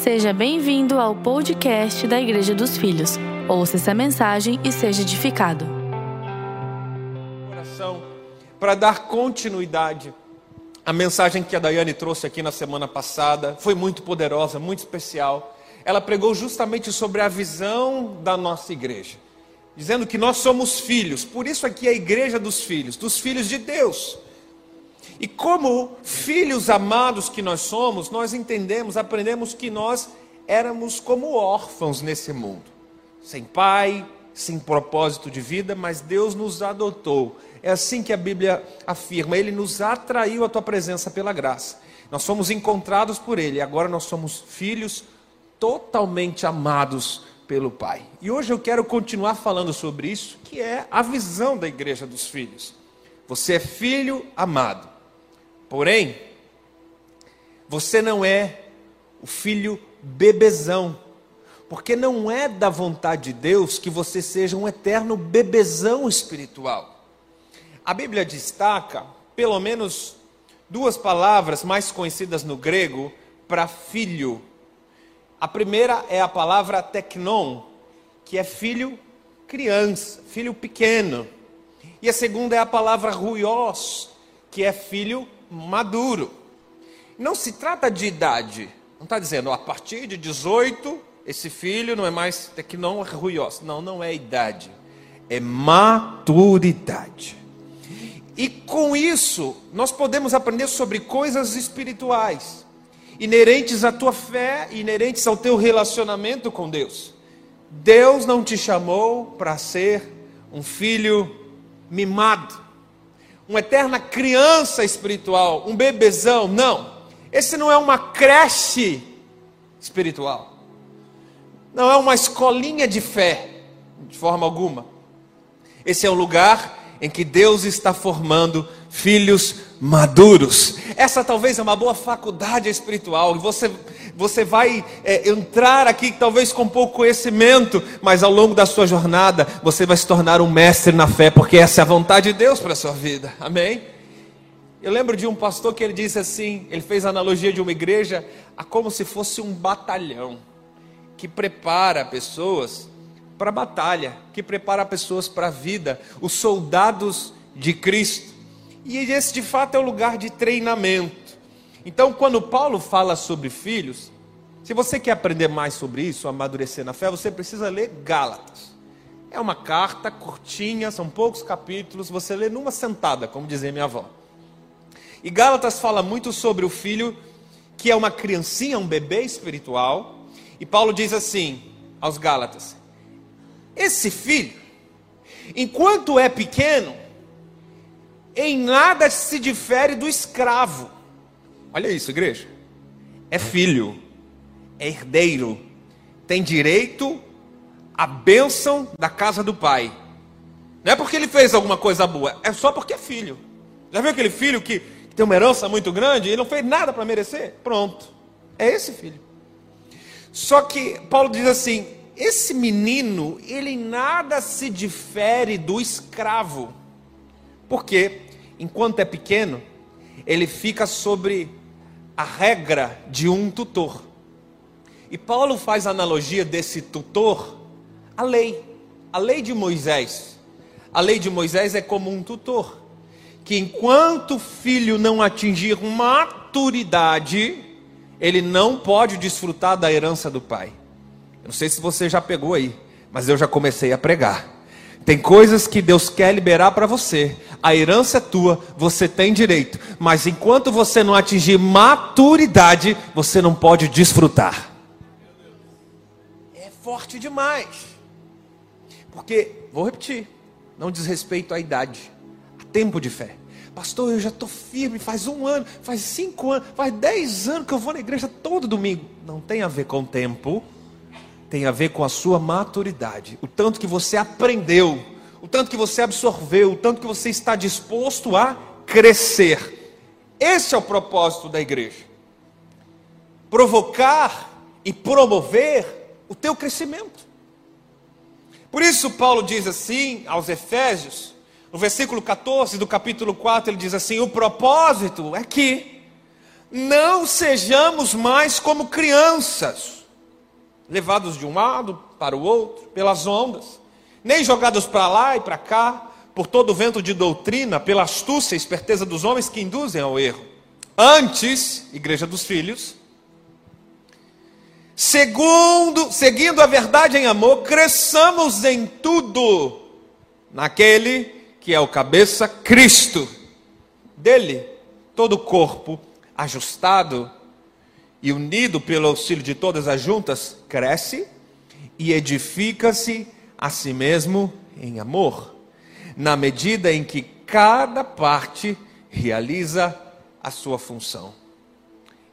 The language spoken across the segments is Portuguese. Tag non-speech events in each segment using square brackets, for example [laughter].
Seja bem-vindo ao podcast da Igreja dos Filhos. Ouça essa mensagem e seja edificado. Para dar continuidade à mensagem que a Daiane trouxe aqui na semana passada. Foi muito poderosa, muito especial. Ela pregou justamente sobre a visão da nossa igreja, dizendo que nós somos filhos, por isso aqui é a igreja dos filhos, dos filhos de Deus. E como filhos amados que nós somos, nós entendemos, aprendemos que nós éramos como órfãos nesse mundo, sem pai, sem propósito de vida, mas Deus nos adotou. É assim que a Bíblia afirma, ele nos atraiu à tua presença pela graça. Nós fomos encontrados por ele, agora nós somos filhos totalmente amados pelo Pai. E hoje eu quero continuar falando sobre isso, que é a visão da igreja dos filhos. Você é filho amado. Porém, você não é o filho bebezão, porque não é da vontade de Deus que você seja um eterno bebezão espiritual. A Bíblia destaca, pelo menos, duas palavras mais conhecidas no grego para filho. A primeira é a palavra teknon, que é filho criança, filho pequeno. E a segunda é a palavra ruios, que é filho maduro. Não se trata de idade. Não está dizendo, a partir de 18, esse filho não é mais, é que não é ruios. Não, não é idade. É maturidade. E com isso, nós podemos aprender sobre coisas espirituais, inerentes à tua fé, inerentes ao teu relacionamento com Deus. Deus não te chamou para ser um filho mimado uma eterna criança espiritual, um bebezão. Não. Esse não é uma creche espiritual. Não é uma escolinha de fé, de forma alguma. Esse é um lugar em que Deus está formando filhos maduros. Essa talvez é uma boa faculdade espiritual. Você, você vai é, entrar aqui talvez com pouco conhecimento, mas ao longo da sua jornada você vai se tornar um mestre na fé, porque essa é a vontade de Deus para a sua vida. Amém? Eu lembro de um pastor que ele disse assim, ele fez a analogia de uma igreja a como se fosse um batalhão que prepara pessoas para a batalha, que prepara pessoas para a vida, os soldados de Cristo. E esse de fato é o lugar de treinamento. Então, quando Paulo fala sobre filhos, se você quer aprender mais sobre isso, amadurecer na fé, você precisa ler Gálatas. É uma carta curtinha, são poucos capítulos, você lê numa sentada, como dizia minha avó. E Gálatas fala muito sobre o filho que é uma criancinha, um bebê espiritual. E Paulo diz assim aos Gálatas: Esse filho, enquanto é pequeno, em nada se difere do escravo. Olha isso, igreja. É filho, é herdeiro, tem direito à bênção da casa do pai. Não é porque ele fez alguma coisa boa, é só porque é filho. Já viu aquele filho que, tem uma herança muito grande e não fez nada para merecer? Pronto. É esse filho. Só que Paulo diz assim: esse menino, ele em nada se difere do escravo. Porque, enquanto é pequeno, ele fica sobre a regra de um tutor. E Paulo faz analogia desse tutor à lei, a lei de Moisés. A lei de Moisés é como um tutor, que enquanto o filho não atingir maturidade, ele não pode desfrutar da herança do pai. Eu não sei se você já pegou aí, mas eu já comecei a pregar. Tem coisas que Deus quer liberar para você. A herança é tua, você tem direito. Mas enquanto você não atingir maturidade, você não pode desfrutar. É forte demais. Porque, vou repetir, não diz respeito à idade, a tempo de fé. Pastor, eu já estou firme, faz um ano, faz cinco anos, faz dez anos que eu vou na igreja todo domingo. Não tem a ver com tempo, tem a ver com a sua maturidade, o tanto que você aprendeu, o tanto que você absorveu, o tanto que você está disposto a crescer. Esse é o propósito da igreja. Provocar e promover o teu crescimento. Por isso Paulo diz assim aos Efésios, no versículo 14 do capítulo 4, ele diz assim: "O propósito é que não sejamos mais como crianças, levados de um lado para o outro pelas ondas, nem jogados para lá e para cá por todo o vento de doutrina, pela astúcia e esperteza dos homens que induzem ao erro. Antes, igreja dos filhos, segundo, seguindo a verdade em amor, cresçamos em tudo naquele que é o cabeça Cristo. Dele, todo o corpo ajustado e unido pelo auxílio de todas as juntas, cresce e edifica-se a si mesmo em amor, na medida em que cada parte realiza a sua função.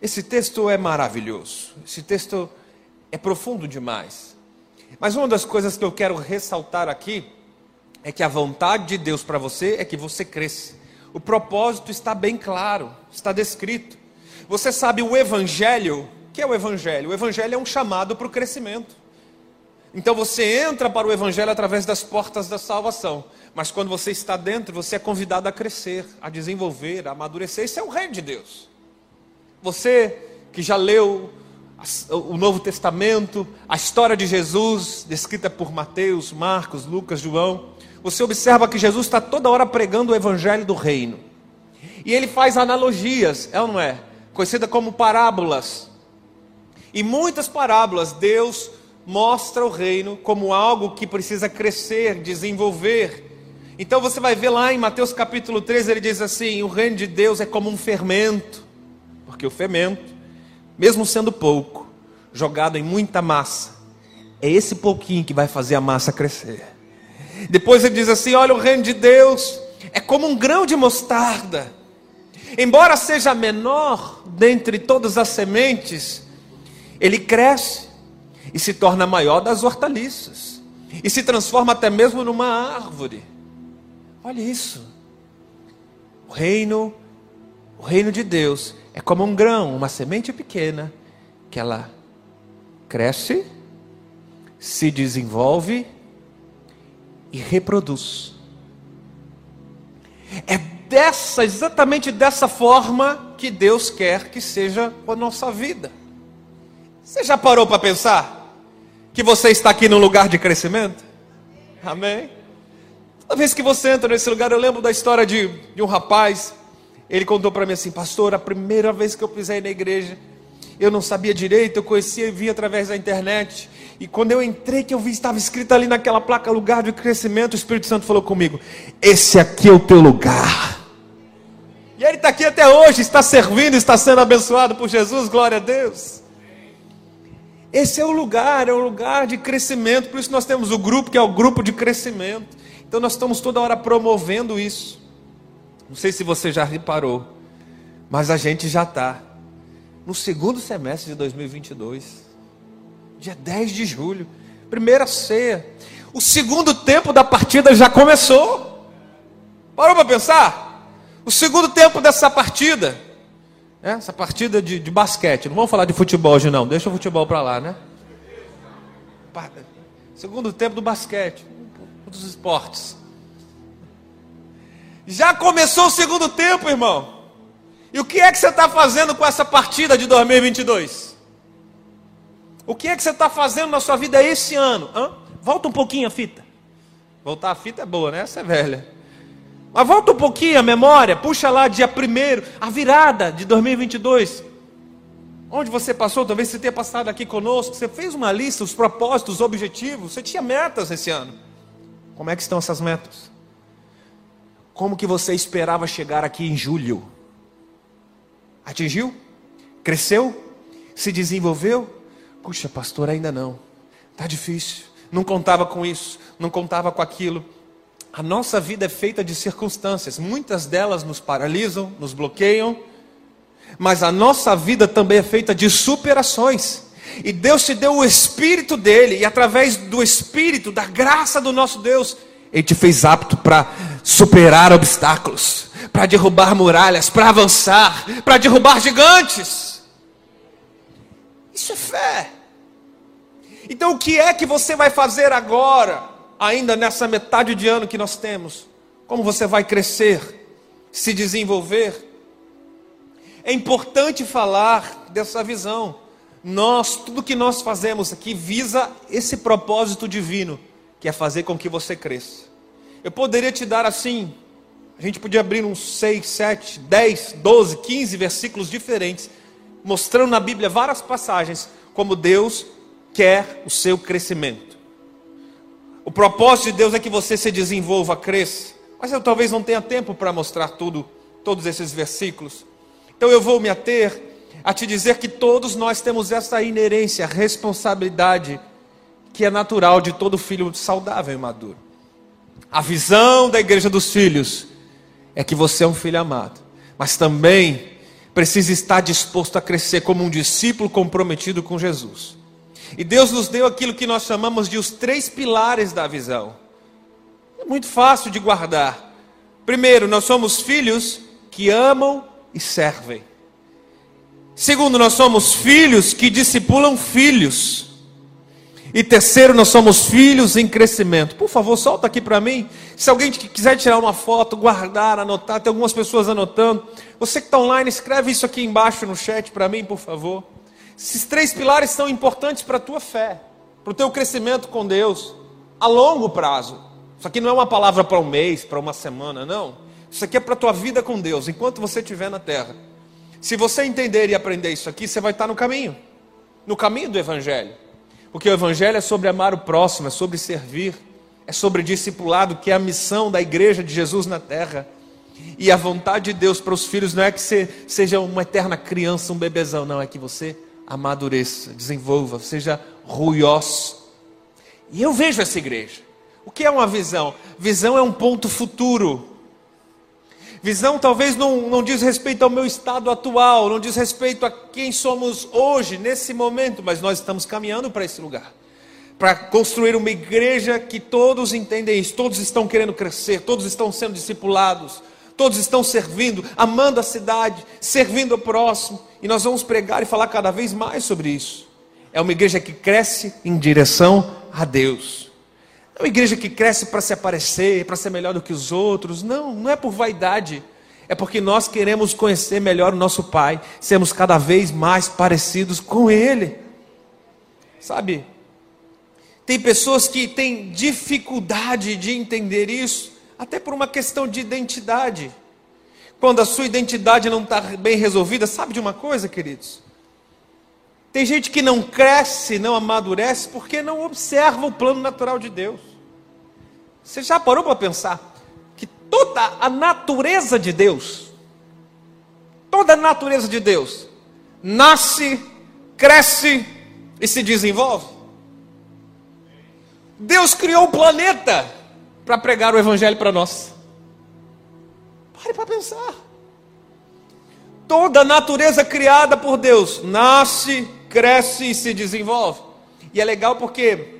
Esse texto é maravilhoso, esse texto é profundo demais. Mas uma das coisas que eu quero ressaltar aqui é que a vontade de Deus para você é que você cresça. O propósito está bem claro, está descrito. Você sabe o Evangelho, o que é o Evangelho? O Evangelho é um chamado para o crescimento. Então você entra para o Evangelho através das portas da salvação. Mas quando você está dentro, você é convidado a crescer, a desenvolver, a amadurecer. Isso é o reino de Deus. Você que já leu o Novo Testamento, a história de Jesus, descrita por Mateus, Marcos, Lucas, João, você observa que Jesus está toda hora pregando o evangelho do reino. E ele faz analogias, é ou não é? Conhecida como parábolas. E muitas parábolas, Deus mostra o reino como algo que precisa crescer, desenvolver. Então você vai ver lá em Mateus capítulo 3, ele diz assim: o reino de Deus é como um fermento, porque o fermento, mesmo sendo pouco, jogado em muita massa, é esse pouquinho que vai fazer a massa crescer. Depois ele diz assim: olha, o reino de Deus é como um grão de mostarda. Embora seja menor dentre todas as sementes, ele cresce e se torna maior das hortaliças, e se transforma até mesmo numa árvore. Olha isso. O reino, o reino de Deus é como um grão, uma semente pequena, que ela cresce, se desenvolve e reproduz. É dessa, exatamente dessa forma que Deus quer que seja a nossa vida. Você já parou para pensar que você está aqui num lugar de crescimento? Amém? Toda vez que você entra nesse lugar, eu lembro da história de, de um rapaz. Ele contou para mim assim, pastor, a primeira vez que eu pisei na igreja, eu não sabia direito, eu conhecia e via através da internet. E quando eu entrei, que eu vi, estava escrito ali naquela placa, lugar de crescimento, o Espírito Santo falou comigo: Esse aqui é o teu lugar. E ele está aqui até hoje, está servindo, está sendo abençoado por Jesus, glória a Deus. Esse é o lugar, é o lugar de crescimento, por isso nós temos o grupo que é o grupo de crescimento. Então nós estamos toda hora promovendo isso. Não sei se você já reparou, mas a gente já está no segundo semestre de 2022 dia 10 de julho, primeira ceia. O segundo tempo da partida já começou. Parou para pensar? O segundo tempo dessa partida, né? essa partida de, de, basquete, não vamos falar de futebol hoje não, deixa o futebol para lá, né? Segundo tempo do basquete, dos esportes. Já começou o segundo tempo, irmão. E o que é que você está fazendo com essa partida de 2022? O que é que você está fazendo na sua vida esse ano? Hã? Volta um pouquinho a fita. Voltar a fita é boa, né? Essa é velha. Mas volta um pouquinho a memória, puxa lá dia 1 a virada de 2022. Onde você passou, talvez você tenha passado aqui conosco, você fez uma lista, os propósitos, os objetivos, você tinha metas esse ano. Como é que estão essas metas? Como que você esperava chegar aqui em julho? Atingiu? Cresceu? Se desenvolveu? Puxa, pastor, ainda não. Está difícil. Não contava com isso, não contava com aquilo. A nossa vida é feita de circunstâncias, muitas delas nos paralisam, nos bloqueiam, mas a nossa vida também é feita de superações. E Deus te deu o Espírito dele, e através do Espírito, da graça do nosso Deus, Ele te fez apto para superar obstáculos, para derrubar muralhas, para avançar, para derrubar gigantes. Isso é fé. Então, o que é que você vai fazer agora, ainda nessa metade de ano que nós temos? Como você vai crescer, se desenvolver? é importante falar dessa visão. Nós, tudo que nós fazemos aqui visa esse propósito divino, que é fazer com que você cresça. Eu poderia te dar assim, a gente podia abrir uns 6, 7, 10, 12, 15 versículos diferentes, mostrando na Bíblia várias passagens como Deus quer o seu crescimento. O propósito de Deus é que você se desenvolva, cresça. Mas eu talvez não tenha tempo para mostrar tudo, todos esses versículos. Então eu vou me ater a te dizer que todos nós temos essa inerência, responsabilidade que é natural de todo filho saudável e maduro. A visão da igreja dos filhos é que você é um filho amado, mas também precisa estar disposto a crescer como um discípulo comprometido com Jesus. E Deus nos deu aquilo que nós chamamos de os três pilares da visão. É muito fácil de guardar. Primeiro, nós somos filhos que amam e servem. Segundo, nós somos filhos que discipulam filhos. E terceiro, nós somos filhos em crescimento. Por favor, solta aqui para mim. Se alguém quiser tirar uma foto, guardar, anotar, tem algumas pessoas anotando. Você que está online, escreve isso aqui embaixo no chat para mim, por favor. Esses três pilares são importantes para a tua fé, para o teu crescimento com Deus, a longo prazo. Isso aqui não é uma palavra para um mês, para uma semana, não. Isso aqui é para a tua vida com Deus, enquanto você estiver na terra. Se você entender e aprender isso aqui, você vai estar no caminho no caminho do Evangelho. Porque o Evangelho é sobre amar o próximo, é sobre servir, é sobre discipulado, que é a missão da igreja de Jesus na terra. E a vontade de Deus para os filhos não é que você seja uma eterna criança, um bebezão, não, é que você amadureça, desenvolva, seja ruiós. E eu vejo essa igreja. O que é uma visão? Visão é um ponto futuro. Visão talvez não, não diz respeito ao meu estado atual, não diz respeito a quem somos hoje, nesse momento, mas nós estamos caminhando para esse lugar. Para construir uma igreja que todos entendem isso, todos estão querendo crescer, todos estão sendo discipulados, todos estão servindo, amando a cidade, servindo o próximo, e nós vamos pregar e falar cada vez mais sobre isso. É uma igreja que cresce em direção a Deus. É uma igreja que cresce para se aparecer, para ser melhor do que os outros. Não, não é por vaidade. É porque nós queremos conhecer melhor o nosso Pai, sermos cada vez mais parecidos com Ele. Sabe? Tem pessoas que têm dificuldade de entender isso até por uma questão de identidade. Quando a sua identidade não está bem resolvida, sabe de uma coisa, queridos? Tem gente que não cresce, não amadurece, porque não observa o plano natural de Deus. Você já parou para pensar que toda a natureza de Deus, toda a natureza de Deus, nasce, cresce e se desenvolve? Deus criou o planeta para pregar o Evangelho para nós. Pare para pensar. Toda a natureza criada por Deus nasce, cresce e se desenvolve. E é legal porque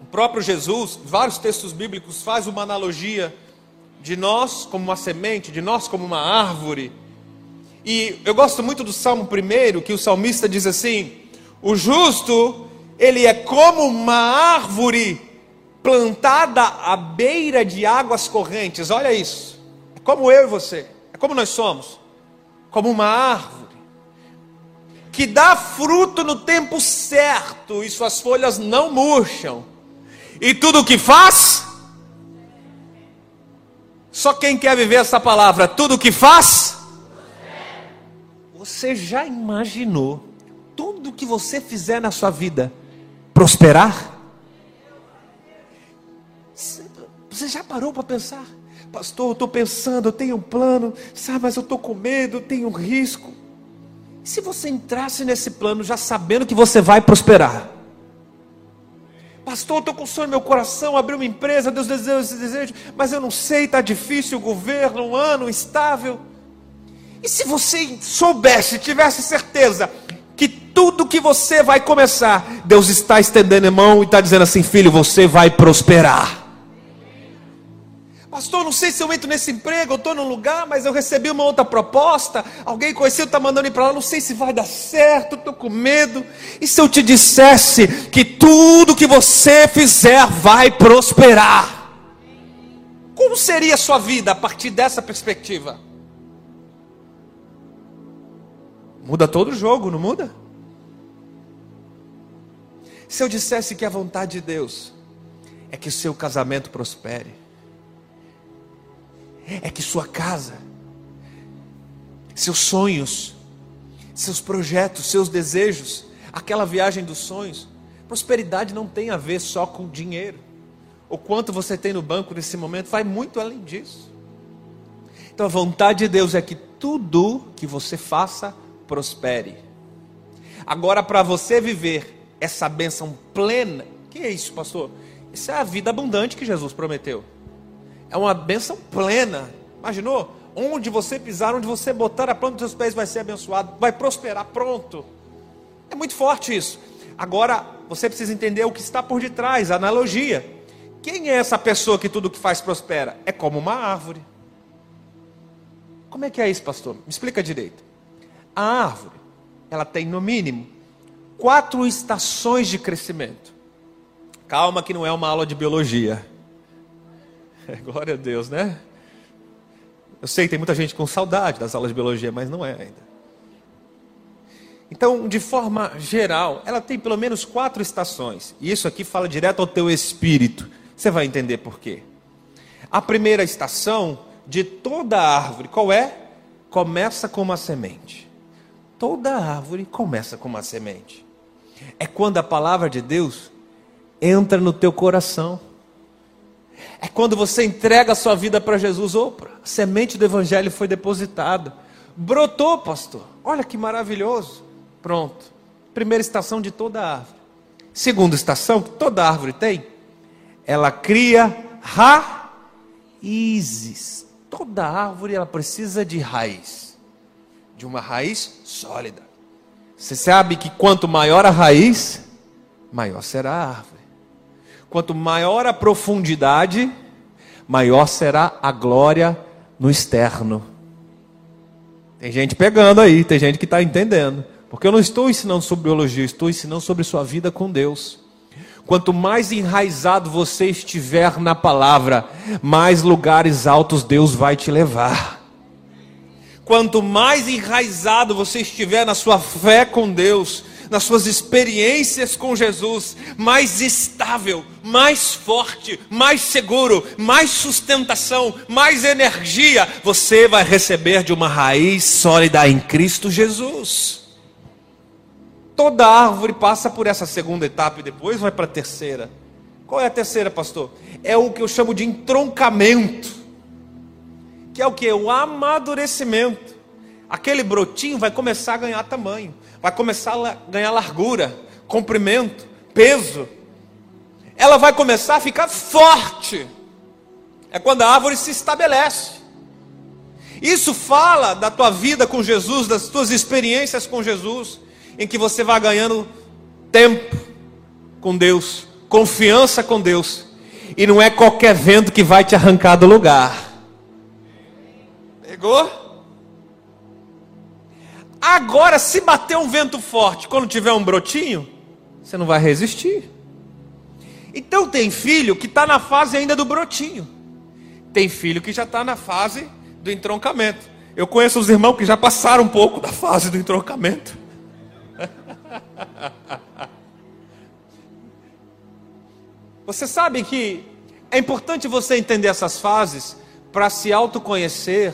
o próprio Jesus, vários textos bíblicos, faz uma analogia de nós como uma semente, de nós como uma árvore. E eu gosto muito do Salmo primeiro, que o salmista diz assim: o justo, ele é como uma árvore plantada à beira de águas correntes. Olha isso. É como eu e você. É como nós somos. Como uma árvore que dá fruto no tempo certo e suas folhas não murcham. E tudo o que faz só quem quer viver essa palavra, tudo o que faz você já imaginou tudo que você fizer na sua vida prosperar? Você já parou para pensar? Pastor, eu estou pensando, eu tenho um plano, sabe, mas eu estou com medo, tenho um risco. E se você entrasse nesse plano já sabendo que você vai prosperar? Pastor, eu estou com sonho no meu coração, abrir uma empresa, Deus deseja esse desejo, mas eu não sei, está difícil o governo, um ano estável. E se você soubesse, tivesse certeza que tudo que você vai começar, Deus está estendendo a mão e está dizendo assim: filho, você vai prosperar. Pastor, não sei se eu entro nesse emprego, eu estou num lugar, mas eu recebi uma outra proposta. Alguém conhecido está mandando ir para lá, não sei se vai dar certo, estou com medo. E se eu te dissesse que tudo que você fizer vai prosperar? Como seria a sua vida a partir dessa perspectiva? Muda todo o jogo, não muda? Se eu dissesse que a vontade de Deus é que o seu casamento prospere, é que sua casa, seus sonhos, seus projetos, seus desejos, aquela viagem dos sonhos, prosperidade não tem a ver só com dinheiro. O quanto você tem no banco nesse momento vai muito além disso. Então a vontade de Deus é que tudo que você faça prospere. Agora, para você viver essa bênção plena, que é isso, pastor? Isso é a vida abundante que Jesus prometeu. É uma bênção plena. Imaginou? Onde você pisar, onde você botar a planta dos seus pés vai ser abençoado, vai prosperar, pronto. É muito forte isso. Agora, você precisa entender o que está por detrás, a analogia. Quem é essa pessoa que tudo que faz prospera? É como uma árvore. Como é que é isso, pastor? Me explica direito. A árvore, ela tem no mínimo quatro estações de crescimento. Calma que não é uma aula de biologia. [laughs] Glória a Deus, né? Eu sei que tem muita gente com saudade das aulas de biologia, mas não é ainda. Então, de forma geral, ela tem pelo menos quatro estações. E isso aqui fala direto ao teu espírito. Você vai entender por quê. A primeira estação de toda árvore, qual é? Começa com uma semente. Toda árvore começa com uma semente. É quando a palavra de Deus entra no teu coração. É quando você entrega a sua vida para Jesus. Opa, a semente do Evangelho foi depositada. Brotou, pastor. Olha que maravilhoso. Pronto. Primeira estação de toda árvore. Segunda estação, que toda árvore tem, ela cria raízes. Toda árvore ela precisa de raiz, de uma raiz sólida. Você sabe que quanto maior a raiz, maior será a árvore. Quanto maior a profundidade, maior será a glória no externo. Tem gente pegando aí, tem gente que está entendendo. Porque eu não estou ensinando sobre biologia, estou ensinando sobre sua vida com Deus. Quanto mais enraizado você estiver na palavra, mais lugares altos Deus vai te levar. Quanto mais enraizado você estiver na sua fé com Deus, nas suas experiências com Jesus, mais estável, mais forte, mais seguro, mais sustentação, mais energia você vai receber de uma raiz sólida em Cristo Jesus. Toda árvore passa por essa segunda etapa e depois vai para a terceira. Qual é a terceira, pastor? É o que eu chamo de entroncamento, que é o que? O amadurecimento. Aquele brotinho vai começar a ganhar tamanho, vai começar a ganhar largura, comprimento, peso. Ela vai começar a ficar forte. É quando a árvore se estabelece. Isso fala da tua vida com Jesus, das tuas experiências com Jesus em que você vai ganhando tempo com Deus, confiança com Deus, e não é qualquer vento que vai te arrancar do lugar. Pegou? Agora, se bater um vento forte, quando tiver um brotinho, você não vai resistir. Então tem filho que está na fase ainda do brotinho. Tem filho que já está na fase do entroncamento. Eu conheço os irmãos que já passaram um pouco da fase do entroncamento. [laughs] Você sabe que é importante você entender essas fases para se autoconhecer,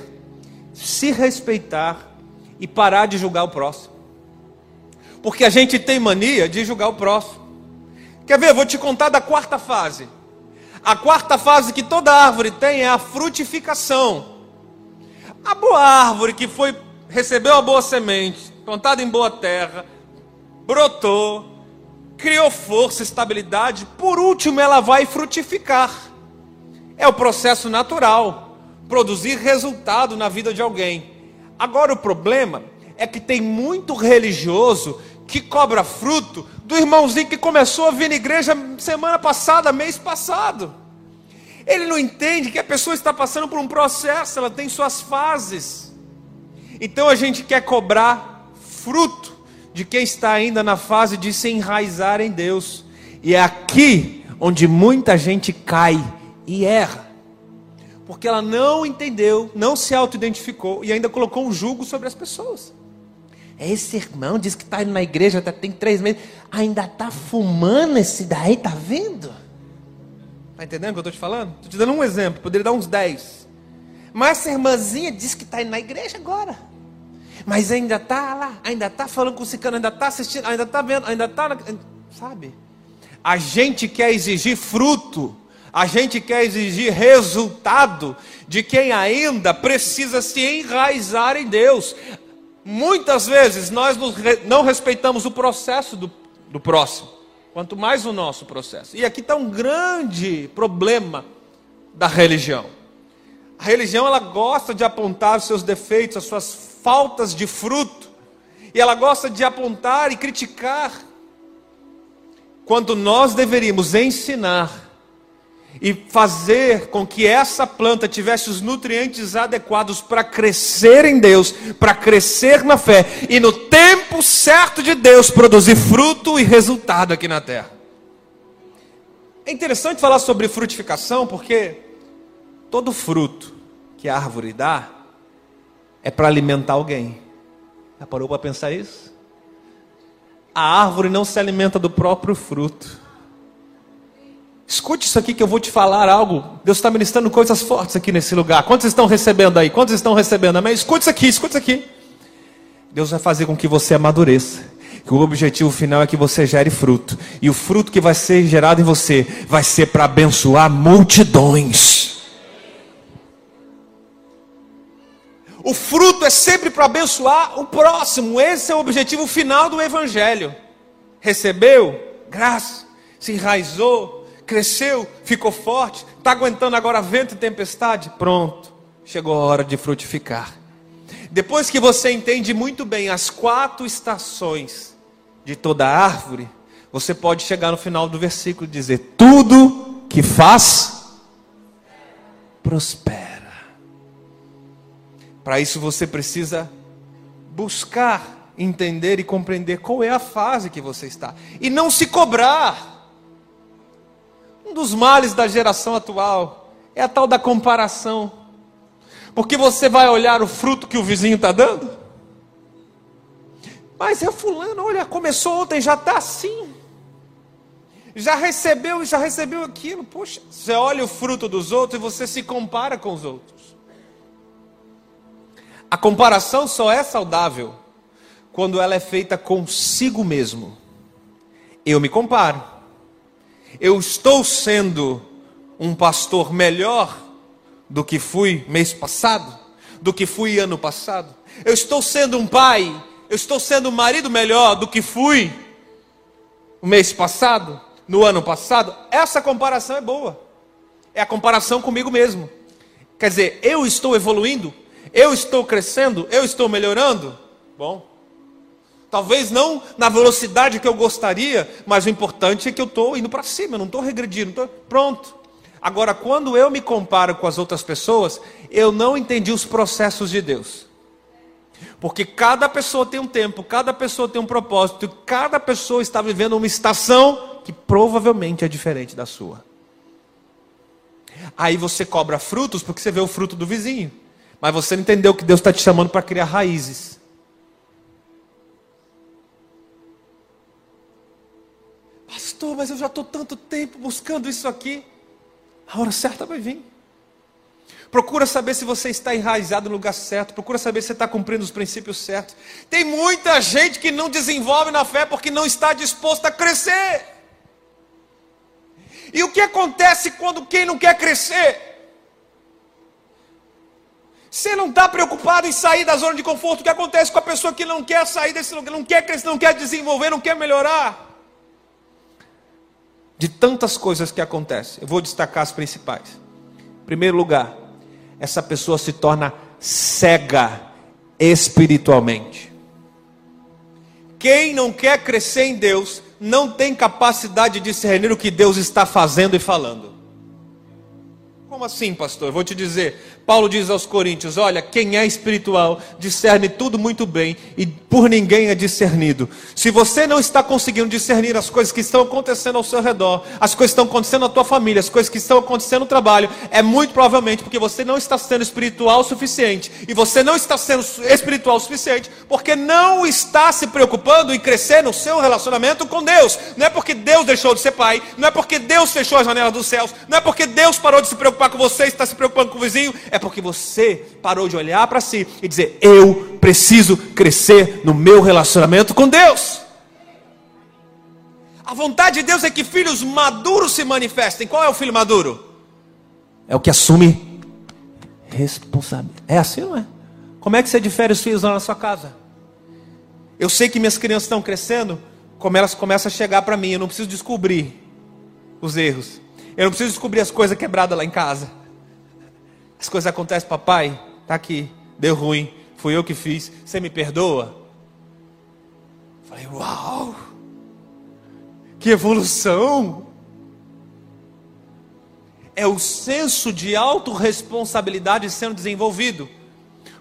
se respeitar e parar de julgar o próximo. Porque a gente tem mania de julgar o próximo. Quer ver? vou te contar da quarta fase. A quarta fase que toda árvore tem é a frutificação. A boa árvore que foi recebeu a boa semente, plantada em boa terra, brotou, criou força, estabilidade, por último ela vai frutificar. É o processo natural, produzir resultado na vida de alguém. Agora o problema é que tem muito religioso que cobra fruto do irmãozinho que começou a vir na igreja semana passada, mês passado. Ele não entende que a pessoa está passando por um processo, ela tem suas fases. Então a gente quer cobrar fruto de quem está ainda na fase de se enraizar em Deus. E é aqui onde muita gente cai e erra. Porque ela não entendeu, não se auto-identificou e ainda colocou um jugo sobre as pessoas. É esse irmão, diz que está indo na igreja, até tem três meses, ainda está fumando esse daí, tá vendo? Está entendendo o que eu estou te falando? Estou te dando um exemplo, poderia dar uns dez. Mas essa irmãzinha diz que está indo na igreja agora. Mas ainda está lá, ainda está falando com o cicano, ainda está assistindo, ainda está vendo, ainda está. Sabe? A gente quer exigir fruto, a gente quer exigir resultado de quem ainda precisa se enraizar em Deus. Muitas vezes nós não respeitamos o processo do, do próximo, quanto mais o nosso processo. E aqui está um grande problema da religião. A religião ela gosta de apontar os seus defeitos, as suas faltas de fruto, e ela gosta de apontar e criticar, quando nós deveríamos ensinar e fazer com que essa planta tivesse os nutrientes adequados para crescer em Deus, para crescer na fé e no tempo certo de Deus produzir fruto e resultado aqui na terra. É interessante falar sobre frutificação porque todo fruto que a árvore dá é para alimentar alguém. Já parou para pensar isso? A árvore não se alimenta do próprio fruto Escute isso aqui que eu vou te falar algo. Deus está ministrando coisas fortes aqui nesse lugar. Quantos estão recebendo aí? Quantos estão recebendo? Amém? Escute isso aqui, escute isso aqui. Deus vai fazer com que você amadureça. Que o objetivo final é que você gere fruto. E o fruto que vai ser gerado em você vai ser para abençoar multidões. O fruto é sempre para abençoar o próximo. Esse é o objetivo final do Evangelho. Recebeu graça, se enraizou, cresceu, ficou forte, está aguentando agora vento e tempestade? Pronto, chegou a hora de frutificar. Depois que você entende muito bem as quatro estações de toda árvore, você pode chegar no final do versículo e dizer: Tudo que faz, prospera. Para isso você precisa buscar entender e compreender qual é a fase que você está, e não se cobrar um dos males da geração atual é a tal da comparação. Porque você vai olhar o fruto que o vizinho está dando. Mas é fulano, olha, começou ontem, já está assim. Já recebeu, já recebeu aquilo. Poxa, você olha o fruto dos outros e você se compara com os outros. A comparação só é saudável quando ela é feita consigo mesmo. Eu me comparo eu estou sendo um pastor melhor do que fui mês passado, do que fui ano passado. Eu estou sendo um pai, eu estou sendo um marido melhor do que fui o mês passado, no ano passado. Essa comparação é boa. É a comparação comigo mesmo. Quer dizer, eu estou evoluindo, eu estou crescendo, eu estou melhorando. Bom, Talvez não na velocidade que eu gostaria, mas o importante é que eu estou indo para cima, eu não estou regredindo. Tô... Pronto. Agora, quando eu me comparo com as outras pessoas, eu não entendi os processos de Deus. Porque cada pessoa tem um tempo, cada pessoa tem um propósito, cada pessoa está vivendo uma estação que provavelmente é diferente da sua. Aí você cobra frutos porque você vê o fruto do vizinho, mas você não entendeu que Deus está te chamando para criar raízes. Pastor, mas eu já estou tanto tempo buscando isso aqui. A hora certa vai vir. Procura saber se você está enraizado no lugar certo. Procura saber se você está cumprindo os princípios certos. Tem muita gente que não desenvolve na fé porque não está disposto a crescer. E o que acontece quando quem não quer crescer? Você não está preocupado em sair da zona de conforto. O que acontece com a pessoa que não quer sair desse lugar, não quer crescer, não quer desenvolver, não quer melhorar? De tantas coisas que acontecem. Eu vou destacar as principais. Em primeiro lugar, essa pessoa se torna cega espiritualmente. Quem não quer crescer em Deus não tem capacidade de discernir o que Deus está fazendo e falando. Como assim, pastor? Vou te dizer. Paulo diz aos Coríntios: Olha, quem é espiritual discerne tudo muito bem e por ninguém é discernido. Se você não está conseguindo discernir as coisas que estão acontecendo ao seu redor, as coisas que estão acontecendo na tua família, as coisas que estão acontecendo no trabalho, é muito provavelmente porque você não está sendo espiritual o suficiente. E você não está sendo espiritual o suficiente porque não está se preocupando em crescer no seu relacionamento com Deus. Não é porque Deus deixou de ser pai, não é porque Deus fechou a janela dos céus, não é porque Deus parou de se preocupar preocupar com você, está se preocupando com o vizinho, é porque você parou de olhar para si e dizer: Eu preciso crescer no meu relacionamento com Deus. A vontade de Deus é que filhos maduros se manifestem. Qual é o filho maduro? É o que assume responsabilidade. É assim, não é? Como é que você difere os filhos lá na sua casa? Eu sei que minhas crianças estão crescendo, como elas começam a chegar para mim, eu não preciso descobrir os erros. Eu não preciso descobrir as coisas quebradas lá em casa. As coisas acontecem, papai, tá aqui, deu ruim, fui eu que fiz, você me perdoa? Falei, uau! Que evolução! É o senso de autorresponsabilidade sendo desenvolvido.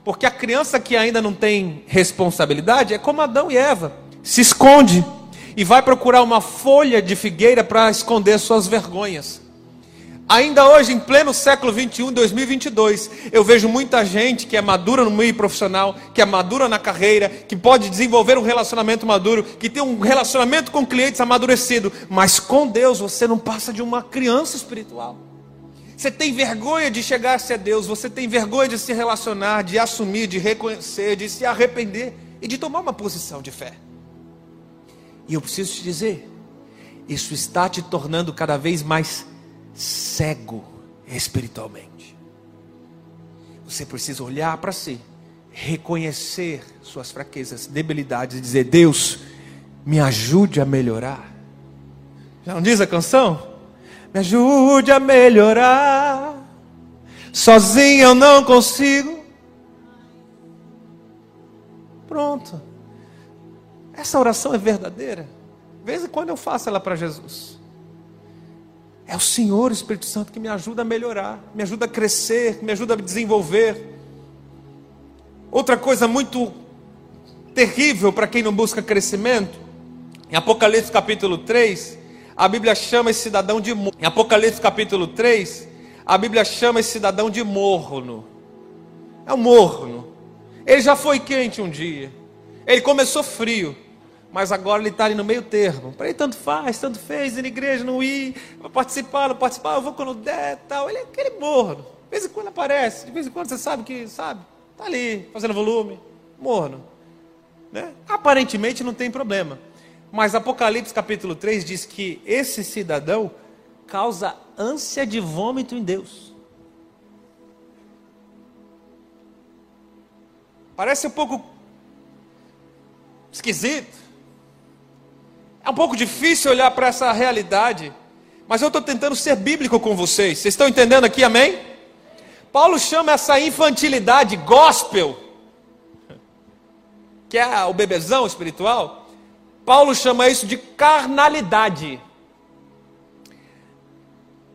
Porque a criança que ainda não tem responsabilidade é como Adão e Eva, se esconde e vai procurar uma folha de figueira para esconder suas vergonhas. Ainda hoje, em pleno século 21, 2022, eu vejo muita gente que é madura no meio profissional, que é madura na carreira, que pode desenvolver um relacionamento maduro, que tem um relacionamento com clientes amadurecido, mas com Deus você não passa de uma criança espiritual. Você tem vergonha de chegar-se a Deus, você tem vergonha de se relacionar, de assumir, de reconhecer, de se arrepender e de tomar uma posição de fé. E eu preciso te dizer, isso está te tornando cada vez mais cego espiritualmente. Você precisa olhar para si, reconhecer suas fraquezas, debilidades e dizer: Deus, me ajude a melhorar. Já não diz a canção? Me ajude a melhorar. Sozinho eu não consigo. Pronto. Essa oração é verdadeira. De vez em quando eu faço ela para Jesus. É o Senhor, Espírito Santo, que me ajuda a melhorar, me ajuda a crescer, me ajuda a desenvolver. Outra coisa muito terrível para quem não busca crescimento, em Apocalipse capítulo 3, a Bíblia chama esse cidadão de morno. Em Apocalipse capítulo 3, a Bíblia chama esse cidadão de morno. É um morno. Ele já foi quente um dia. Ele começou frio mas agora ele está ali no meio termo. Para ele tanto faz, tanto fez, ir na igreja, não ir, participar, não participar, eu vou quando der, tal. Ele é aquele morno. De vez em quando aparece, de vez em quando você sabe que, sabe, está ali, fazendo volume, morno. Né? Aparentemente não tem problema. Mas Apocalipse capítulo 3 diz que esse cidadão causa ânsia de vômito em Deus. Parece um pouco esquisito. É um pouco difícil olhar para essa realidade, mas eu estou tentando ser bíblico com vocês. Vocês estão entendendo aqui, amém? Paulo chama essa infantilidade gospel, que é o bebezão espiritual. Paulo chama isso de carnalidade.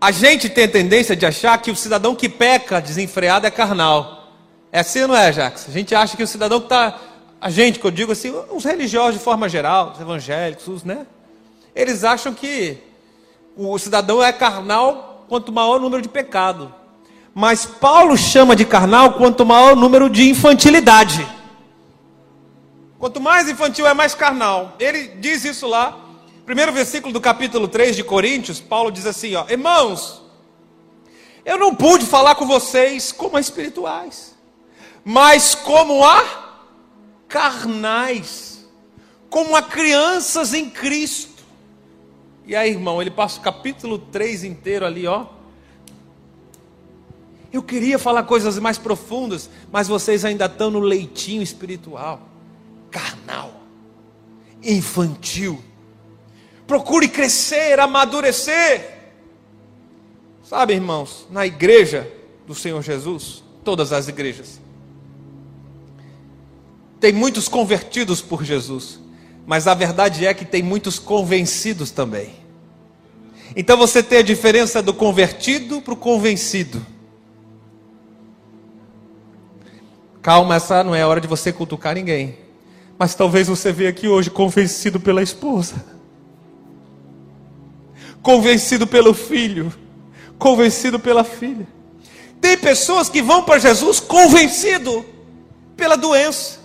A gente tem a tendência de achar que o cidadão que peca desenfreado é carnal. É assim, não é, Jax? A gente acha que o cidadão que está a gente, que eu digo assim, os religiosos de forma geral, os evangélicos, os, né? Eles acham que o cidadão é carnal quanto maior o número de pecado. Mas Paulo chama de carnal quanto maior o número de infantilidade. Quanto mais infantil é mais carnal. Ele diz isso lá. Primeiro versículo do capítulo 3 de Coríntios, Paulo diz assim, ó: "Irmãos, eu não pude falar com vocês como espirituais, mas como a carnais, como a crianças em Cristo. E aí, irmão, ele passa o capítulo 3 inteiro ali, ó. Eu queria falar coisas mais profundas, mas vocês ainda estão no leitinho espiritual, carnal, infantil. Procure crescer, amadurecer. Sabe, irmãos, na igreja do Senhor Jesus, todas as igrejas, tem muitos convertidos por Jesus, mas a verdade é que tem muitos convencidos também. Então você tem a diferença do convertido para o convencido. Calma, essa não é hora de você cutucar ninguém. Mas talvez você veja aqui hoje convencido pela esposa, convencido pelo filho, convencido pela filha. Tem pessoas que vão para Jesus convencido pela doença.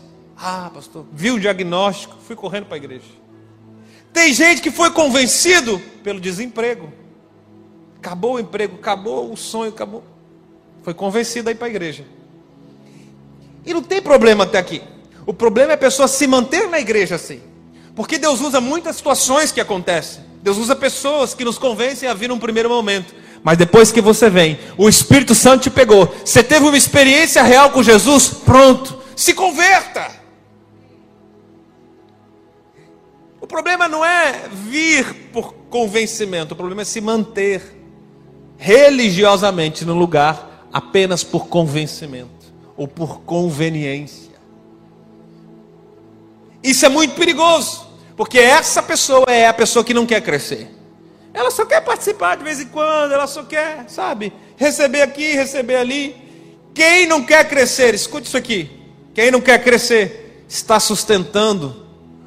Ah, pastor, viu o diagnóstico, fui correndo para a igreja. Tem gente que foi convencido pelo desemprego. Acabou o emprego, acabou o sonho, acabou. Foi convencido aí para a igreja. E não tem problema até aqui. O problema é a pessoa se manter na igreja assim. Porque Deus usa muitas situações que acontecem. Deus usa pessoas que nos convencem a vir num primeiro momento. Mas depois que você vem, o Espírito Santo te pegou. Você teve uma experiência real com Jesus, pronto. Se converta. Problema não é vir por convencimento, o problema é se manter religiosamente no lugar apenas por convencimento ou por conveniência. Isso é muito perigoso, porque essa pessoa é a pessoa que não quer crescer. Ela só quer participar de vez em quando, ela só quer, sabe, receber aqui, receber ali. Quem não quer crescer, escute isso aqui. Quem não quer crescer está sustentando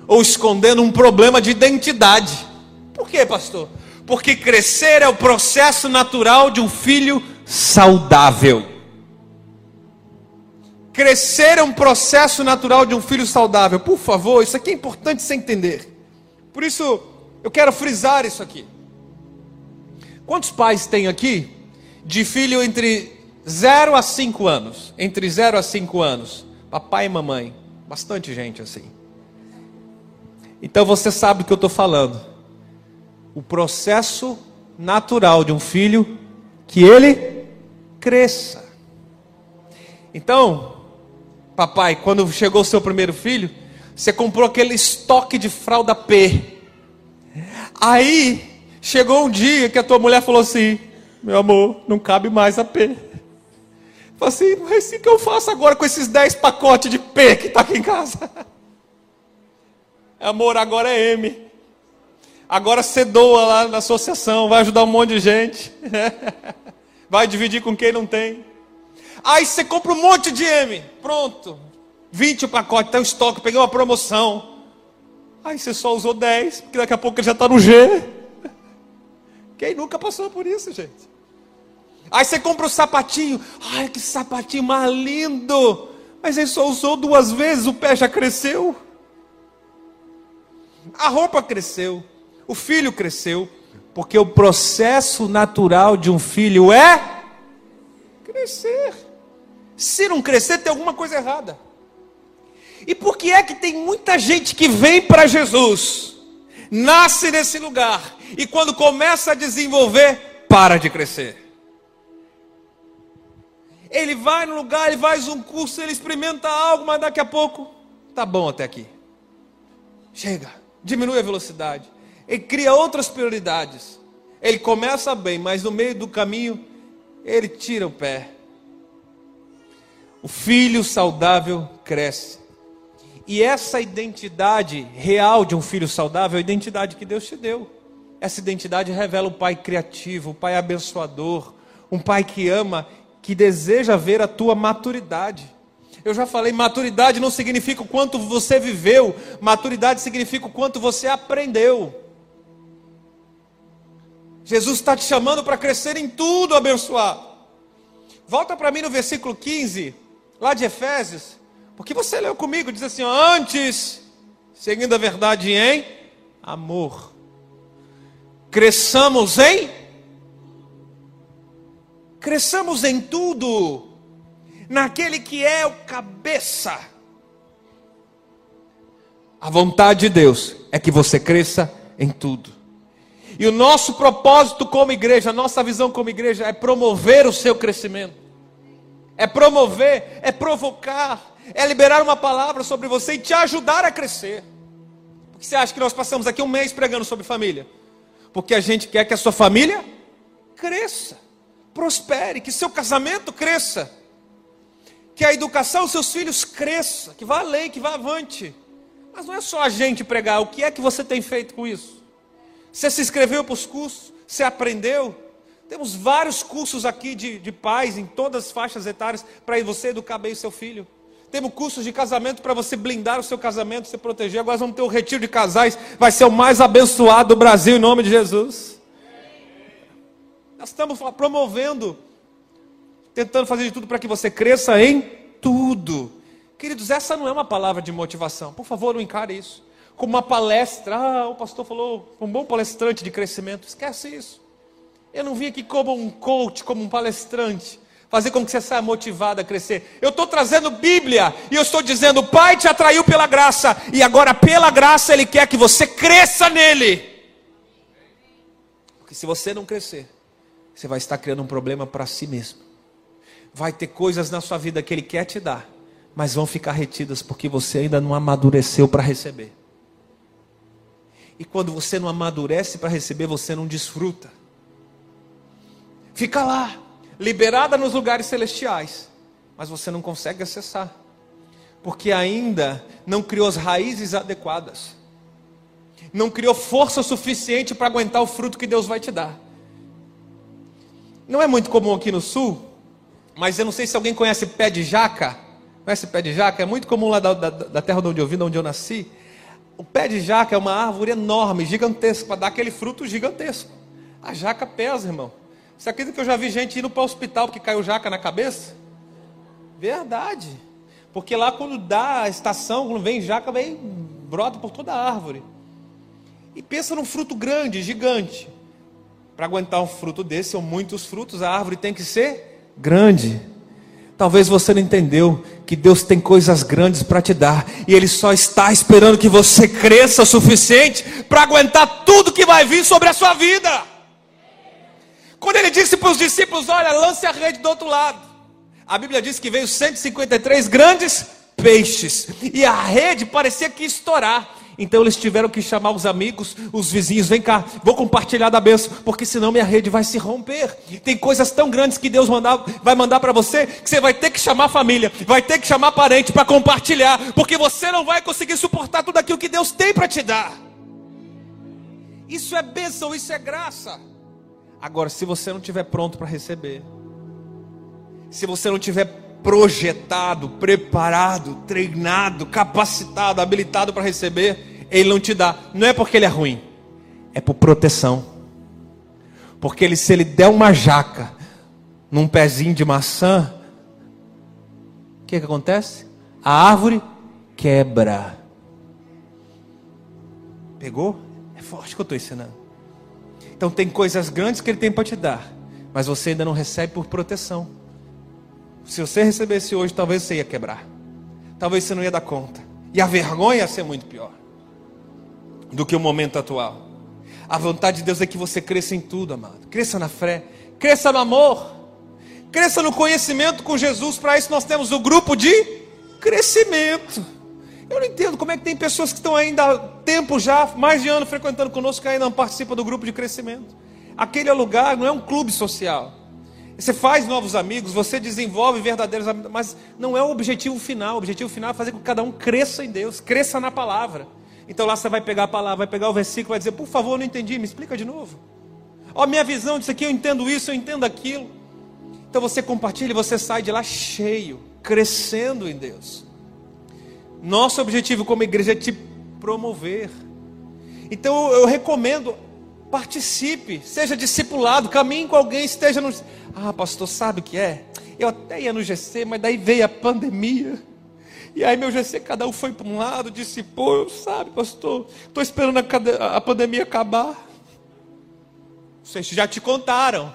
ou escondendo um problema de identidade. Por quê, pastor? Porque crescer é o processo natural de um filho saudável. Crescer é um processo natural de um filho saudável. Por favor, isso aqui é importante você entender. Por isso, eu quero frisar isso aqui. Quantos pais tem aqui de filho entre 0 a 5 anos? Entre 0 a 5 anos. Papai e mamãe. Bastante gente assim. Então você sabe do que eu estou falando. O processo natural de um filho que ele cresça. Então, Papai, quando chegou o seu primeiro filho, você comprou aquele estoque de fralda P. Aí, chegou um dia que a tua mulher falou assim: Meu amor, não cabe mais a P. Falei assim, mas o que eu faço agora com esses 10 pacotes de P que está aqui em casa? Amor, agora é M. Agora você doa lá na associação, vai ajudar um monte de gente. [laughs] Vai dividir com quem não tem. Aí você compra um monte de M. Pronto. 20 o pacote, tem tá o estoque, peguei uma promoção. Aí você só usou 10, porque daqui a pouco ele já está no G. [laughs] Quem nunca passou por isso, gente? Aí você compra o um sapatinho. Ai, que sapatinho mais lindo. Mas ele só usou duas vezes, o pé já cresceu. A roupa cresceu. O filho cresceu. Porque o processo natural de um filho é crescer. Se não crescer, tem alguma coisa errada. E por que é que tem muita gente que vem para Jesus, nasce nesse lugar, e quando começa a desenvolver, para de crescer? Ele vai no lugar, ele faz um curso, ele experimenta algo, mas daqui a pouco, tá bom até aqui. Chega, diminui a velocidade. Ele cria outras prioridades. Ele começa bem, mas no meio do caminho, ele tira o pé. O filho saudável cresce. E essa identidade real de um filho saudável é a identidade que Deus te deu. Essa identidade revela um pai criativo, um pai abençoador, um pai que ama, que deseja ver a tua maturidade. Eu já falei, maturidade não significa o quanto você viveu, maturidade significa o quanto você aprendeu. Jesus está te chamando para crescer em tudo, abençoado. Volta para mim no versículo 15 lá de Efésios, porque você leu comigo, diz assim: antes, seguindo a verdade em amor, cresçamos em, cresçamos em tudo, naquele que é o cabeça. A vontade de Deus é que você cresça em tudo. E o nosso propósito como igreja, a nossa visão como igreja é promover o seu crescimento é promover, é provocar, é liberar uma palavra sobre você e te ajudar a crescer. Por que você acha que nós passamos aqui um mês pregando sobre família? Porque a gente quer que a sua família cresça, prospere, que seu casamento cresça, que a educação dos seus filhos cresça, que vá além, que vá avante. Mas não é só a gente pregar, o que é que você tem feito com isso? Você se inscreveu para os cursos? Você aprendeu? Temos vários cursos aqui de, de pais em todas as faixas etárias para você educar bem o seu filho. Temos cursos de casamento para você blindar o seu casamento, se proteger. Agora vamos ter o retiro de casais, vai ser o mais abençoado do Brasil em nome de Jesus. Nós estamos promovendo, tentando fazer de tudo para que você cresça em tudo. Queridos, essa não é uma palavra de motivação. Por favor, não encare isso como uma palestra. Ah, o pastor falou, um bom palestrante de crescimento. Esquece isso. Eu não vim aqui como um coach, como um palestrante, fazer com que você saia motivado a crescer. Eu estou trazendo Bíblia e eu estou dizendo: o Pai te atraiu pela graça e agora, pela graça, Ele quer que você cresça nele. Porque se você não crescer, você vai estar criando um problema para si mesmo. Vai ter coisas na sua vida que Ele quer te dar, mas vão ficar retidas porque você ainda não amadureceu para receber. E quando você não amadurece para receber, você não desfruta. Fica lá, liberada nos lugares celestiais, mas você não consegue acessar, porque ainda não criou as raízes adequadas, não criou força suficiente para aguentar o fruto que Deus vai te dar. Não é muito comum aqui no sul, mas eu não sei se alguém conhece pé de jaca. Conhece pé de jaca? É muito comum lá da, da, da terra onde eu vim, onde eu nasci. O pé de jaca é uma árvore enorme, gigantesca, para dar aquele fruto gigantesco. A jaca pesa, irmão. Você acredita que eu já vi gente indo para o hospital porque caiu jaca na cabeça? Verdade. Porque lá quando dá a estação, quando vem jaca, vem, brota por toda a árvore. E pensa num fruto grande, gigante. Para aguentar um fruto desse, ou muitos frutos, a árvore tem que ser grande. Talvez você não entendeu que Deus tem coisas grandes para te dar e Ele só está esperando que você cresça o suficiente para aguentar tudo que vai vir sobre a sua vida. Quando Ele disse para os discípulos: Olha, lance a rede do outro lado, a Bíblia diz que veio 153 grandes peixes e a rede parecia que ia estourar. Então eles tiveram que chamar os amigos, os vizinhos, vem cá, vou compartilhar da bênção, porque senão minha rede vai se romper. Tem coisas tão grandes que Deus mandar, vai mandar para você, que você vai ter que chamar família, vai ter que chamar parente para compartilhar, porque você não vai conseguir suportar tudo aquilo que Deus tem para te dar. Isso é bênção, isso é graça. Agora, se você não estiver pronto para receber, se você não estiver projetado, preparado, treinado, capacitado, habilitado para receber, ele não te dá. Não é porque ele é ruim, é por proteção. Porque ele, se ele der uma jaca num pezinho de maçã, o que, que acontece? A árvore quebra. Pegou? É forte que eu estou ensinando. Então tem coisas grandes que ele tem para te dar, mas você ainda não recebe por proteção. Se você recebesse hoje, talvez você ia quebrar. Talvez você não ia dar conta. E a vergonha ia ser muito pior do que o momento atual. A vontade de Deus é que você cresça em tudo, amado. Cresça na fé, cresça no amor, cresça no conhecimento com Jesus. Para isso nós temos o grupo de crescimento. Eu não entendo como é que tem pessoas que estão ainda há tempo já, mais de ano frequentando conosco, que ainda não participam do grupo de crescimento. Aquele lugar não é um clube social. Você faz novos amigos, você desenvolve verdadeiros amigos, mas não é o objetivo final. O objetivo final é fazer com que cada um cresça em Deus, cresça na palavra. Então lá você vai pegar a palavra, vai pegar o versículo, vai dizer, por favor, não entendi, me explica de novo. Ó, minha visão disso aqui, eu entendo isso, eu entendo aquilo. Então você compartilha e você sai de lá cheio, crescendo em Deus. Nosso objetivo como igreja é te promover. Então eu recomendo, participe, seja discipulado, caminhe com alguém, esteja no. Ah, pastor, sabe o que é? Eu até ia no GC, mas daí veio a pandemia. E aí meu GC, cada um foi para um lado, disse, pô, sabe, pastor, estou esperando a, a, pandemia acabar. Vocês já te contaram.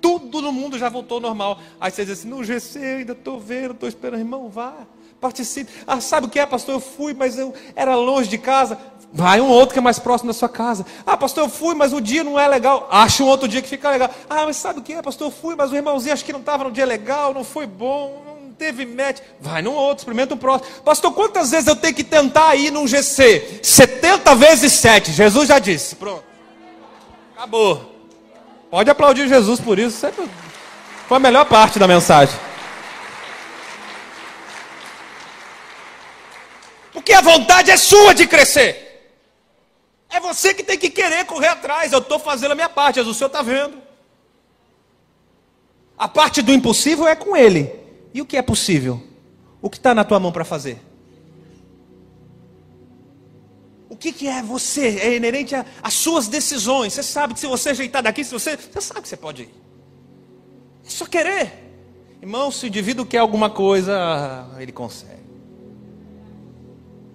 Tudo no mundo já voltou ao normal. Aí você diz assim, no GC ainda estou vendo, estou esperando, irmão, vá, participe. Ah, sabe o que é, pastor? Eu fui, mas eu era longe de casa. Vai um outro que é mais próximo da sua casa. Ah, pastor, eu fui, mas o dia não é legal. Acha um outro dia que fica legal. Ah, mas sabe o que é, pastor? Eu fui, mas o irmãozinho acho que não estava no dia legal, não foi bom, não teve match. Vai num outro, experimenta um próximo. Pastor, quantas vezes eu tenho que tentar ir num GC? 70 vezes 7. Jesus já disse. Pronto. Acabou. Pode aplaudir Jesus por isso. Foi a melhor parte da mensagem. Porque a vontade é sua de crescer. É você que tem que querer correr atrás. Eu estou fazendo a minha parte, Jesus, o senhor está vendo. A parte do impossível é com Ele. E o que é possível? O que está na tua mão para fazer? O que, que é você? É inerente às suas decisões. Você sabe que se você ajeitar daqui, se você, você sabe que você pode ir. É só querer. Irmão, se o indivíduo quer alguma coisa, ele consegue.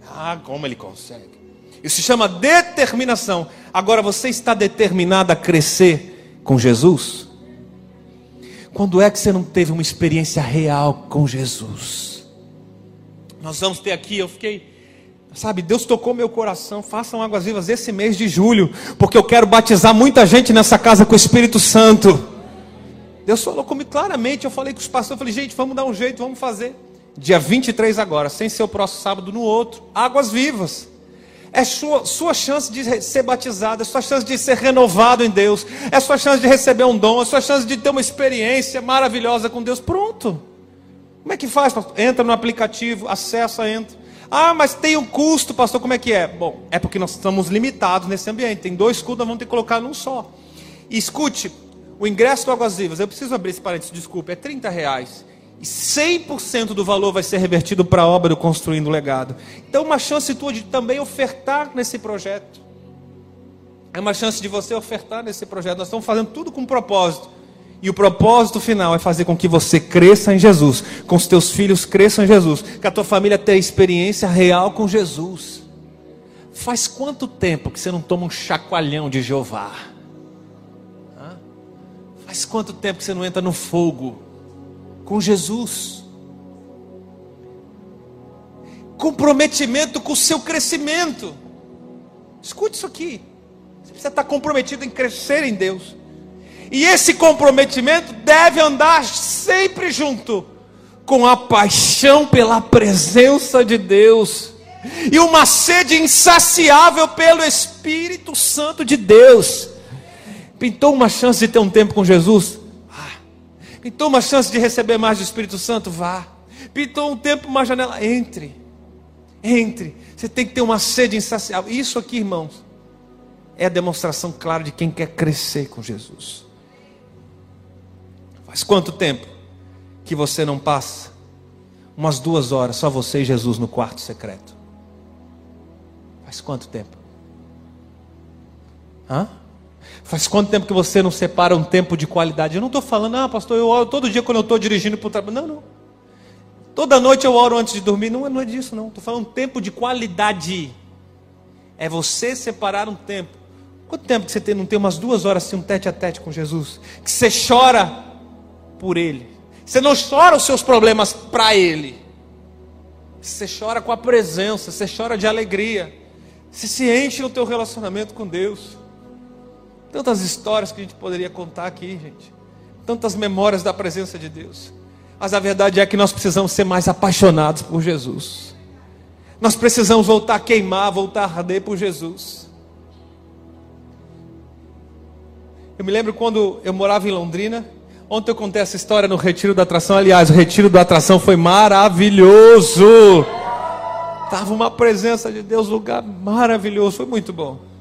Ah, como ele consegue. Isso se chama determinação. Agora você está determinado a crescer com Jesus? Quando é que você não teve uma experiência real com Jesus? Nós vamos ter aqui, eu fiquei Sabe, Deus tocou meu coração. Façam águas vivas esse mês de julho, porque eu quero batizar muita gente nessa casa com o Espírito Santo. Deus falou comigo claramente. Eu falei com os pastores, eu falei, gente, vamos dar um jeito, vamos fazer. Dia 23 agora, sem ser o próximo sábado no outro. Águas vivas. É sua, sua chance de ser batizado, é sua chance de ser renovado em Deus, é sua chance de receber um dom, é sua chance de ter uma experiência maravilhosa com Deus. Pronto. Como é que faz? Entra no aplicativo, acessa, entra. Ah, mas tem um custo, pastor, como é que é? Bom, é porque nós estamos limitados nesse ambiente. Tem dois cultos, nós vamos ter que colocar num só. E escute, o ingresso do Águas Vivas, eu preciso abrir esse parênteses, desculpe, é 30 reais. E 100% do valor vai ser revertido para a obra do Construindo Legado. Então, uma chance tua de também ofertar nesse projeto. É uma chance de você ofertar nesse projeto. Nós estamos fazendo tudo com propósito. E o propósito final é fazer com que você cresça em Jesus, com os teus filhos cresçam em Jesus, que a tua família tenha experiência real com Jesus. Faz quanto tempo que você não toma um chacoalhão de Jeová? Faz quanto tempo que você não entra no fogo com Jesus? Comprometimento com o seu crescimento. Escute isso aqui. Você precisa estar comprometido em crescer em Deus. E esse comprometimento deve andar sempre junto com a paixão pela presença de Deus e uma sede insaciável pelo Espírito Santo de Deus. Pintou uma chance de ter um tempo com Jesus? Pintou uma chance de receber mais do Espírito Santo? Vá. Pintou um tempo, uma janela? Entre. Entre. Você tem que ter uma sede insaciável. Isso aqui, irmãos, é a demonstração clara de quem quer crescer com Jesus. Faz quanto tempo que você não passa umas duas horas, só você e Jesus no quarto secreto? Faz quanto tempo? Hã? Faz quanto tempo que você não separa um tempo de qualidade? Eu não estou falando, ah, pastor, eu oro todo dia quando eu estou dirigindo para o trabalho. Não, não. Toda noite eu oro antes de dormir. Não, não é disso, não. Estou falando tempo de qualidade. É você separar um tempo. Quanto tempo que você tem, não tem umas duas horas assim, um tete a tete com Jesus? Que você chora por Ele. Você não chora os seus problemas para Ele. Você chora com a presença, você chora de alegria. Você se enche no teu relacionamento com Deus. Tantas histórias que a gente poderia contar aqui, gente. Tantas memórias da presença de Deus. Mas a verdade é que nós precisamos ser mais apaixonados por Jesus. Nós precisamos voltar a queimar, voltar a arder por Jesus. Eu me lembro quando eu morava em Londrina, Ontem eu contei essa história no Retiro da Atração. Aliás, o Retiro da Atração foi maravilhoso. Tava uma presença de Deus, lugar maravilhoso, foi muito bom.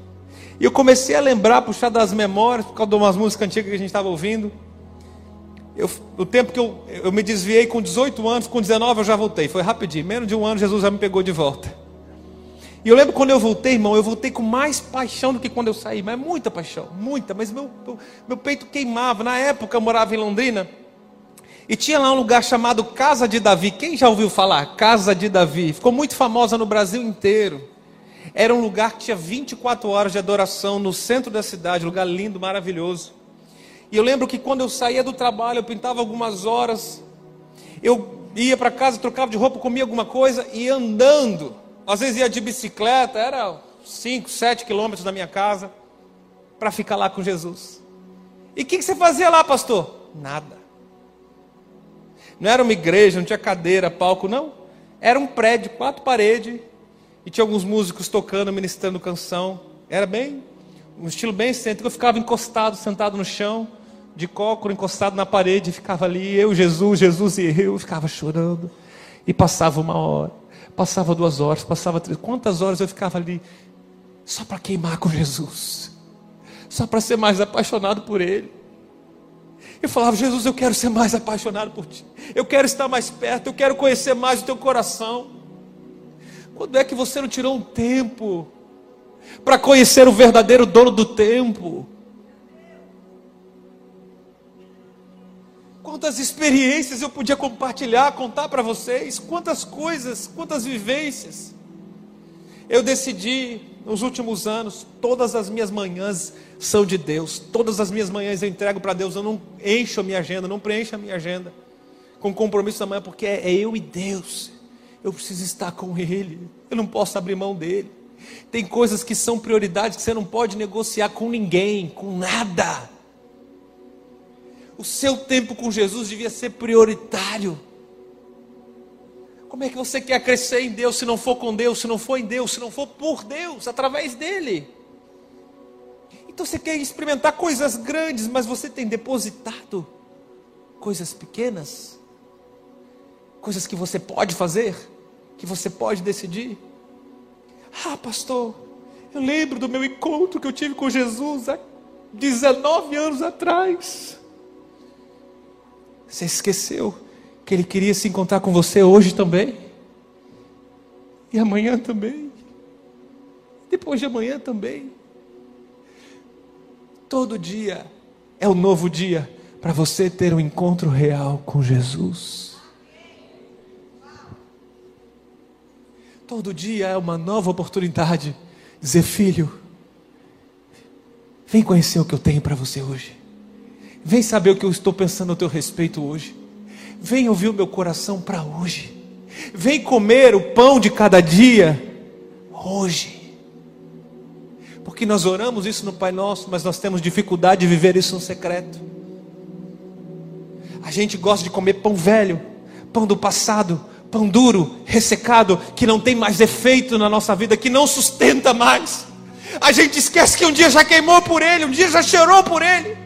E eu comecei a lembrar, puxar das memórias, por causa de umas músicas antigas que a gente estava ouvindo. Eu, o tempo que eu, eu me desviei com 18 anos, com 19 eu já voltei. Foi rapidinho, menos de um ano Jesus já me pegou de volta. E eu lembro quando eu voltei, irmão, eu voltei com mais paixão do que quando eu saí, mas muita paixão, muita, mas meu, meu, peito queimava. Na época eu morava em Londrina e tinha lá um lugar chamado Casa de Davi. Quem já ouviu falar? Casa de Davi. Ficou muito famosa no Brasil inteiro. Era um lugar que tinha 24 horas de adoração no centro da cidade, lugar lindo, maravilhoso. E eu lembro que quando eu saía do trabalho, eu pintava algumas horas, eu ia para casa, trocava de roupa, comia alguma coisa e andando às vezes ia de bicicleta, era 5, 7 quilômetros da minha casa, para ficar lá com Jesus. E o que, que você fazia lá, pastor? Nada. Não era uma igreja, não tinha cadeira, palco, não. Era um prédio, quatro paredes, e tinha alguns músicos tocando, ministrando canção. Era bem, um estilo bem excêntrico. Eu ficava encostado, sentado no chão, de cócoro, encostado na parede, ficava ali, eu, Jesus, Jesus e eu, ficava chorando. E passava uma hora Passava duas horas, passava três. Quantas horas eu ficava ali só para queimar com Jesus, só para ser mais apaixonado por Ele. Eu falava, Jesus, eu quero ser mais apaixonado por Ti, eu quero estar mais perto, eu quero conhecer mais o Teu coração. Quando é que você não tirou um tempo para conhecer o verdadeiro dono do tempo? Quantas experiências eu podia compartilhar, contar para vocês, quantas coisas, quantas vivências. Eu decidi nos últimos anos, todas as minhas manhãs são de Deus, todas as minhas manhãs eu entrego para Deus, eu não encho a minha agenda, não preencho a minha agenda com compromisso da manhã, porque é eu e Deus, eu preciso estar com Ele, eu não posso abrir mão dele. Tem coisas que são prioridades que você não pode negociar com ninguém, com nada. O seu tempo com Jesus devia ser prioritário. Como é que você quer crescer em Deus se não for com Deus, se não for em Deus, se não for por Deus, através dele? Então você quer experimentar coisas grandes, mas você tem depositado coisas pequenas? Coisas que você pode fazer, que você pode decidir? Ah, pastor, eu lembro do meu encontro que eu tive com Jesus há 19 anos atrás. Você esqueceu que Ele queria se encontrar com você hoje também, e amanhã também, depois de amanhã também. Todo dia é um novo dia para você ter um encontro real com Jesus. Todo dia é uma nova oportunidade. Dizer, filho, vem conhecer o que eu tenho para você hoje. Vem saber o que eu estou pensando a teu respeito hoje. Vem ouvir o meu coração para hoje. Vem comer o pão de cada dia hoje. Porque nós oramos isso no Pai Nosso, mas nós temos dificuldade de viver isso no secreto. A gente gosta de comer pão velho, pão do passado, pão duro, ressecado, que não tem mais efeito na nossa vida, que não sustenta mais. A gente esquece que um dia já queimou por ele, um dia já cheirou por ele.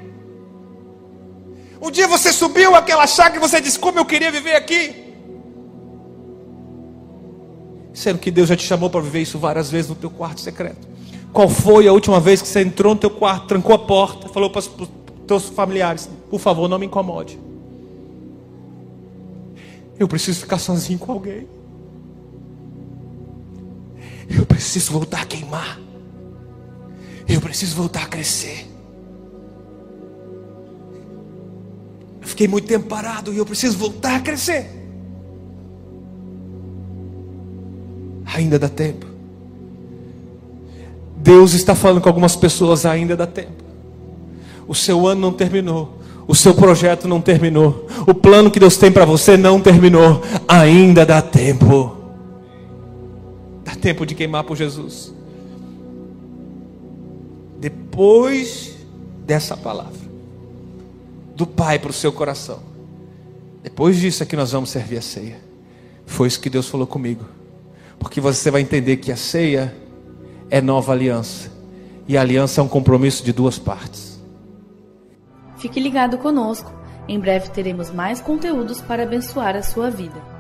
Um dia você subiu aquela chácara e você disse: Como eu queria viver aqui. Sendo que Deus já te chamou para viver isso várias vezes no teu quarto secreto. Qual foi a última vez que você entrou no teu quarto, trancou a porta, falou para os teus familiares: Por favor, não me incomode. Eu preciso ficar sozinho com alguém. Eu preciso voltar a queimar. Eu preciso voltar a crescer. fiquei muito tempo parado e eu preciso voltar a crescer. Ainda dá tempo. Deus está falando com algumas pessoas, ainda dá tempo. O seu ano não terminou. O seu projeto não terminou. O plano que Deus tem para você não terminou. Ainda dá tempo. Dá tempo de queimar por Jesus. Depois dessa palavra do Pai para o seu coração. Depois disso é que nós vamos servir a ceia. Foi isso que Deus falou comigo. Porque você vai entender que a ceia é nova aliança. E a aliança é um compromisso de duas partes. Fique ligado conosco. Em breve teremos mais conteúdos para abençoar a sua vida.